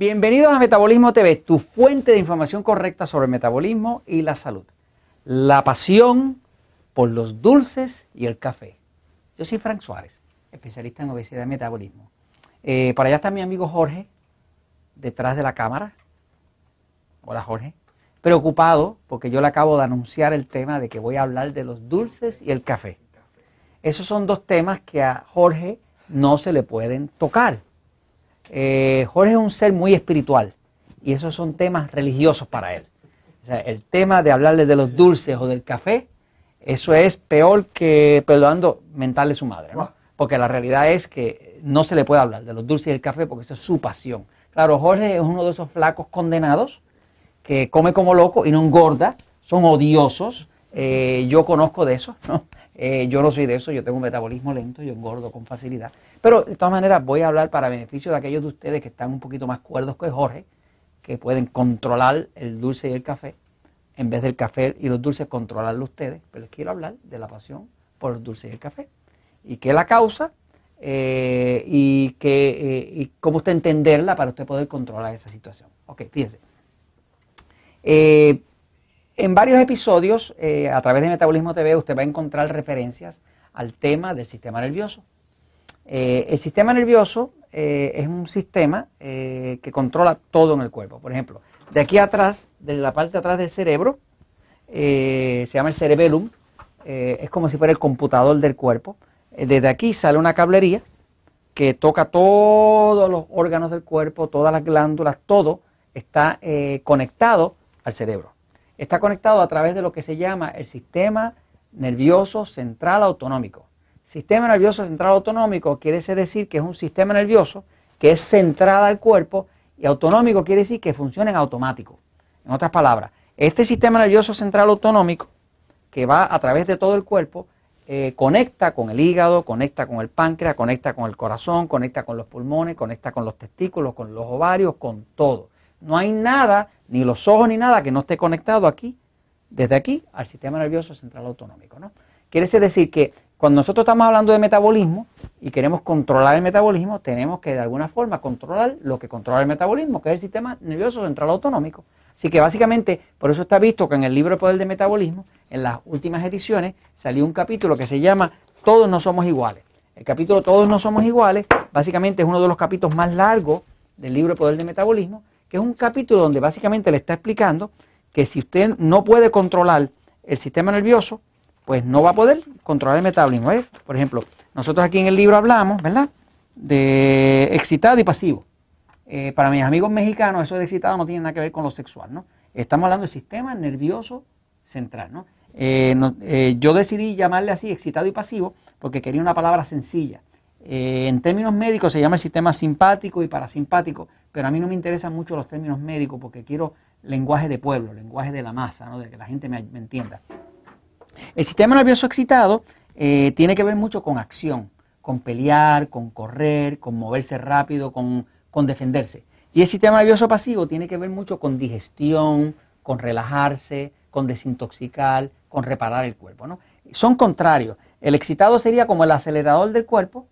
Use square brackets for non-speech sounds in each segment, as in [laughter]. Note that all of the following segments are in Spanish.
Bienvenidos a Metabolismo TV, tu fuente de información correcta sobre el metabolismo y la salud. La pasión por los dulces y el café. Yo soy Frank Suárez, especialista en obesidad y metabolismo. Eh, para allá está mi amigo Jorge, detrás de la cámara. Hola Jorge. Preocupado porque yo le acabo de anunciar el tema de que voy a hablar de los dulces y el café. Esos son dos temas que a Jorge no se le pueden tocar. Eh, Jorge es un ser muy espiritual y esos son temas religiosos para él. O sea, el tema de hablarle de los dulces o del café, eso es peor que perdonando mental de su madre, ¿no? Porque la realidad es que no se le puede hablar de los dulces y el café porque eso es su pasión. Claro, Jorge es uno de esos flacos condenados que come como loco y no engorda, son odiosos. Eh, yo conozco de eso, ¿no? Eh, yo no soy de eso, yo tengo un metabolismo lento, yo engordo con facilidad. Pero de todas maneras voy a hablar para beneficio de aquellos de ustedes que están un poquito más cuerdos que Jorge, que pueden controlar el dulce y el café, en vez del café y los dulces controlarlo ustedes. Pero les quiero hablar de la pasión por el dulce y el café. Y qué es la causa eh, y, que, eh, y cómo usted entenderla para usted poder controlar esa situación. Ok, fíjense. En varios episodios, eh, a través de Metabolismo TV, usted va a encontrar referencias al tema del sistema nervioso. Eh, el sistema nervioso eh, es un sistema que controla todo en el cuerpo. Por ejemplo, de aquí atrás, de la parte de atrás del cerebro, se llama el cerebellum, es como si fuera el computador del cuerpo. desde aquí sale una cablería que toca todos los órganos del cuerpo, todas las glándulas, todo está conectado al cerebro está conectado a través de lo que se llama el sistema nervioso central autonómico. Sistema nervioso central autonómico quiere decir que es un sistema nervioso que es central al cuerpo y autonómico quiere decir que funciona en automático. En otras palabras, este sistema nervioso central autonómico que va a través de todo el cuerpo eh, conecta con el hígado, conecta con el páncreas, conecta con el corazón, conecta con los pulmones, conecta con los testículos, con los ovarios, con todo. No hay nada ni los ojos ni nada que no esté conectado aquí, desde aquí, al sistema nervioso central autonómico. ¿no? Quiere decir que cuando nosotros estamos hablando de metabolismo y queremos controlar el metabolismo, tenemos que de alguna forma controlar lo que controla el metabolismo, que es el sistema nervioso central autonómico. Así que básicamente, por eso está visto que en el libro de Poder del Metabolismo, en las últimas ediciones, salió un capítulo que se llama Todos no somos iguales. El capítulo Todos no somos iguales, básicamente es uno de los capítulos más largos del libro de Poder del Metabolismo, que es un capítulo donde básicamente le está explicando que si usted no puede controlar el sistema nervioso, pues no va a poder controlar el metabolismo. Por ejemplo, nosotros aquí en el libro hablamos, ¿verdad?, de excitado y pasivo. Eh, para mis amigos mexicanos, eso de excitado no tiene nada que ver con lo sexual, ¿no? Estamos hablando del sistema nervioso central, ¿no? Eh, eh, yo decidí llamarle así, excitado y pasivo, porque quería una palabra sencilla. en términos médicos se llama el sistema simpático y parasimpático, pero a mí no me interesan mucho los términos médicos porque quiero lenguaje de pueblo, lenguaje de la masa, ¿no? de que la gente me, entienda. El sistema nervioso excitado eh, tiene que ver mucho con acción, con pelear, con correr, con moverse rápido, con, defenderse. Y el sistema nervioso pasivo tiene que ver mucho con digestión, con relajarse, con desintoxicar, con reparar el cuerpo. ¿no? Son contrarios. El excitado sería como el acelerador del cuerpo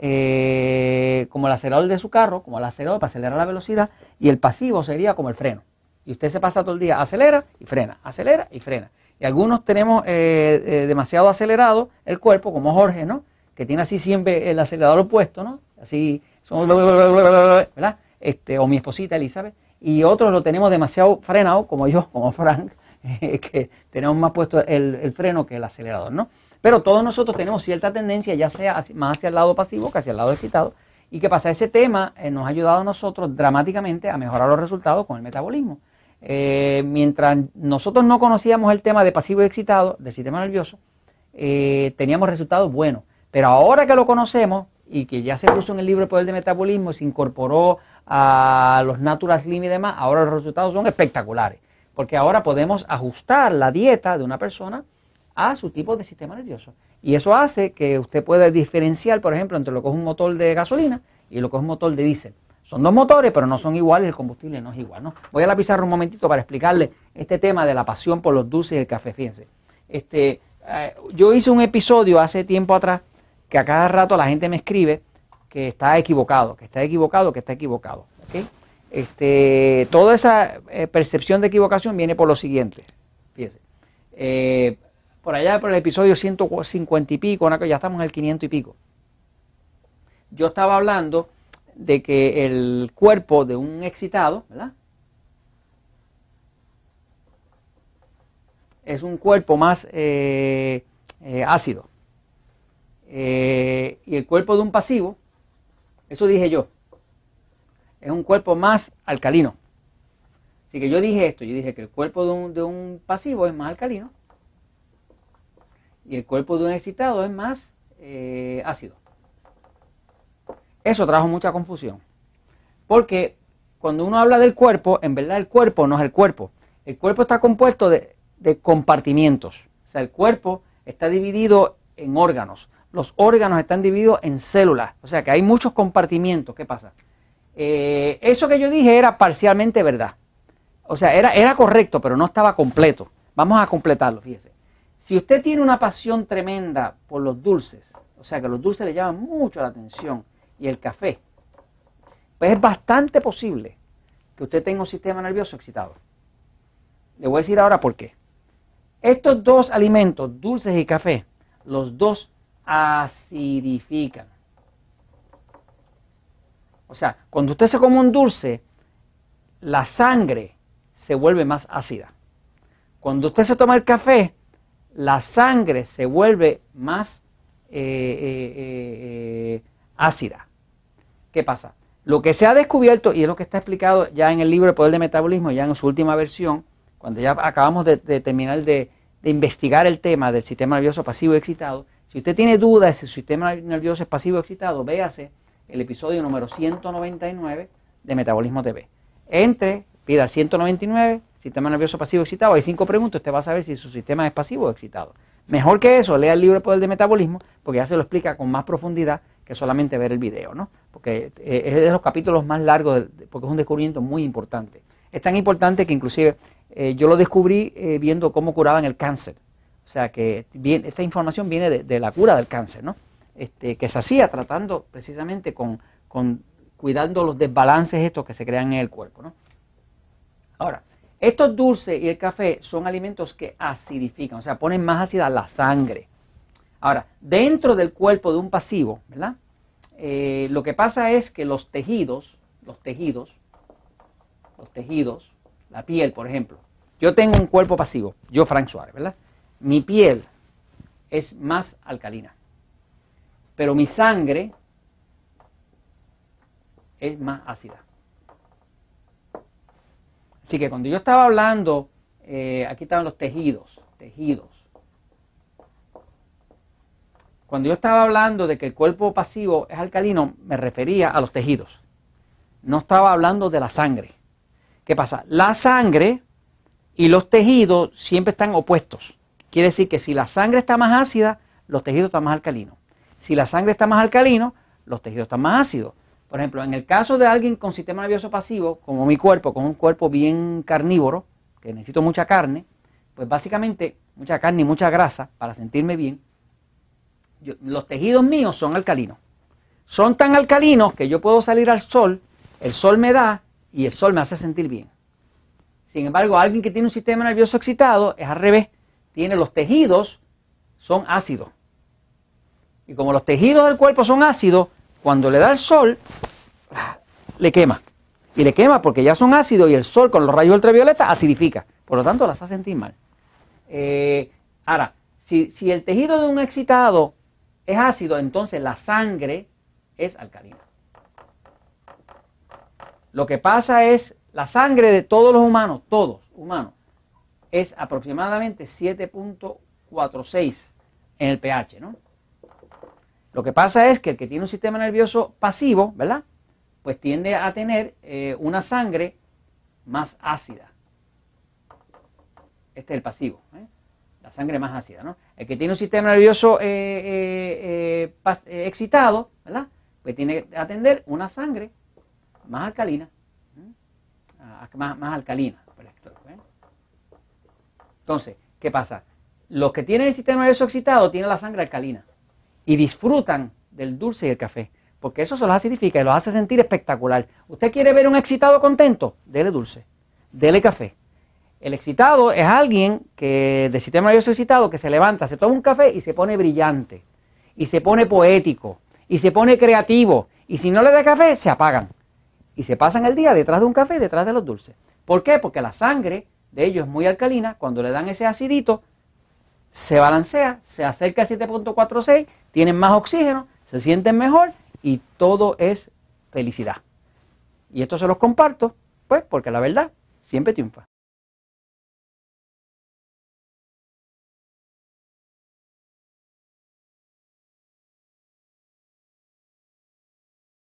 eh, como el acelerador de su carro, como el acelerador para acelerar la velocidad, y el pasivo sería como el freno. Y usted se pasa todo el día, acelera y frena, acelera y frena. Y algunos tenemos eh, eh, demasiado acelerado el cuerpo, como Jorge, ¿no? Que tiene así siempre el acelerador opuesto, ¿no? Así, ¿verdad? Este, o mi esposita Elizabeth. Y otros lo tenemos demasiado frenado, como yo, [laughs] como Frank, que tenemos más puesto el, el freno que el acelerador, ¿no? Pero todos nosotros tenemos cierta tendencia, ya sea más hacia el lado pasivo que hacia el lado excitado. ¿Y qué pasa? Ese tema eh, nos ha ayudado a nosotros dramáticamente a mejorar los resultados con el metabolismo. Eh, mientras nosotros no conocíamos el tema de pasivo y excitado del sistema nervioso, eh, teníamos resultados buenos. Pero ahora que lo conocemos y que ya se puso en el libro de Poder de Metabolismo, se incorporó a los Natural Slim y demás, ahora los resultados son espectaculares. Porque ahora podemos ajustar la dieta de una persona a su tipo de sistema nervioso. Y eso hace que usted pueda diferenciar, por ejemplo, entre lo que es un motor de gasolina y lo que es un motor de diésel. Son dos motores, pero no son iguales, el combustible no es igual. ¿no? Voy a la pizarra un momentito para explicarle este tema de la pasión por los dulces y el café. Fíjense, este, eh, yo hice un episodio hace tiempo atrás que a cada rato la gente me escribe que está equivocado, que está equivocado, que está equivocado. este, toda esa eh, percepción de equivocación viene por lo siguiente. Fíjense. Eh, por allá, por el episodio 150 y pico, ya estamos en el 500 y pico. Yo estaba hablando de que el cuerpo de un excitado, ¿verdad? Es un cuerpo más eh, ácido. y el cuerpo de un pasivo, eso dije yo, es un cuerpo más alcalino. Así que yo dije esto, yo dije que el cuerpo de un, pasivo es más alcalino y el cuerpo de un excitado es más eh, ácido. Eso trajo mucha confusión. Porque cuando uno habla del cuerpo, en verdad el cuerpo no es el cuerpo. El cuerpo está compuesto de, compartimientos. O sea, el cuerpo está dividido en órganos. Los órganos están divididos en células. O sea que hay muchos compartimientos. ¿Qué pasa? Eh, eso que yo dije era parcialmente verdad. O sea, era, era correcto, pero no estaba completo. Vamos a completarlo, fíjese. Si usted tiene una pasión tremenda por los dulces, o sea, que los dulces le llaman mucho la atención, y el café, pues es bastante posible que usted tenga un sistema nervioso excitado. Le voy a decir ahora por qué. Estos dos alimentos, dulces y café, los dos acidifican. O sea, cuando usted se come un dulce, la sangre se vuelve más ácida. Cuando usted se toma el café, la sangre se vuelve más eh, eh, eh, ácida. ¿Qué pasa? Lo que se ha descubierto, y es lo que está explicado ya en el libro El Poder de Metabolismo, ya en su última versión, cuando ya acabamos de, terminar de, investigar el tema del sistema nervioso pasivo excitado, si usted tiene dudas si su sistema nervioso es pasivo excitado, véase el episodio número 199 de Metabolismo TV. Entre, pida 199, sistema nervioso pasivo excitado, hay cinco preguntas, usted va a saber si su sistema es pasivo o excitado. Mejor que eso, lea el libro El Poder de Metabolismo, porque ya se lo explica con más profundidad que solamente ver el video, ¿no? Porque eh, es de los capítulos más largos, porque es un descubrimiento muy importante. Es tan importante que inclusive eh, yo lo descubrí eh, viendo cómo curaban el cáncer. O sea que esta información viene de, la cura del cáncer, ¿no? Este, que se hacía tratando precisamente con, cuidando los desbalances estos que se crean en el cuerpo. ¿no? Ahora, estos dulces y el café son alimentos que acidifican, o sea, ponen más ácida la sangre. Ahora, dentro del cuerpo de un pasivo, ¿verdad? Eh, lo que pasa es que los tejidos, los tejidos, los tejidos, la piel, por ejemplo, yo tengo un cuerpo pasivo, yo Frank Suárez, ¿verdad? Mi piel es más alcalina pero mi sangre es más ácida. Así que cuando yo estaba hablando, eh, aquí estaban los tejidos, tejidos. Cuando yo estaba hablando de que el cuerpo pasivo es alcalino, me refería a los tejidos. No estaba hablando de la sangre. ¿Qué pasa? La sangre y los tejidos siempre están opuestos. Quiere decir que si la sangre está más ácida, los tejidos están más alcalinos. Si la sangre está más alcalino, los tejidos están más ácidos. Por ejemplo, en el caso de alguien con sistema nervioso pasivo, como mi cuerpo, con un cuerpo bien carnívoro, que necesito mucha carne, pues básicamente mucha carne y mucha grasa para sentirme bien, los tejidos míos son alcalinos. Son tan alcalinos que yo puedo salir al sol, el sol me da y el sol me hace sentir bien. Sin embargo, alguien que tiene un sistema nervioso excitado es al revés. Tiene los tejidos, son ácidos. Y como los tejidos del cuerpo son ácidos, cuando le da el sol, le quema. Y le quema porque ya son ácidos y el sol con los rayos ultravioleta acidifica. Por lo tanto, las hace sentir mal. Eh, ahora, si el tejido de un excitado es ácido, entonces la sangre es alcalina. Lo que pasa es, la sangre de todos los humanos, todos humanos, es aproximadamente 7.46 en el pH, ¿no? Lo que pasa es que el que tiene un sistema nervioso pasivo, ¿verdad? Pues tiende a tener eh, una sangre más ácida. Este es el pasivo, ¿eh? Sangre más ácida, ¿no? El que tiene un sistema nervioso eh, excitado, ¿verdad? Pues tiene a tener una sangre más alcalina, más, más, alcalina. Entonces, ¿qué pasa? Los que tienen el sistema nervioso excitado tienen la sangre alcalina y disfrutan del dulce y el café. porque eso se los acidifica y los hace sentir espectacular. ¿Usted quiere ver un excitado contento? Dele dulce, dele café. El excitado es alguien que de sistema nervioso excitado que se levanta, se toma un café y se pone brillante, y se pone poético, y se pone creativo, y si no le da café, se apagan. Y se pasan el día detrás de un café detrás de los dulces. ¿Por qué? Porque la sangre de ellos es muy alcalina, cuando le dan ese acidito, se balancea, se acerca a 7.46, tienen más oxígeno, se sienten mejor y todo es felicidad. Y esto se los comparto, pues, porque la verdad siempre triunfa.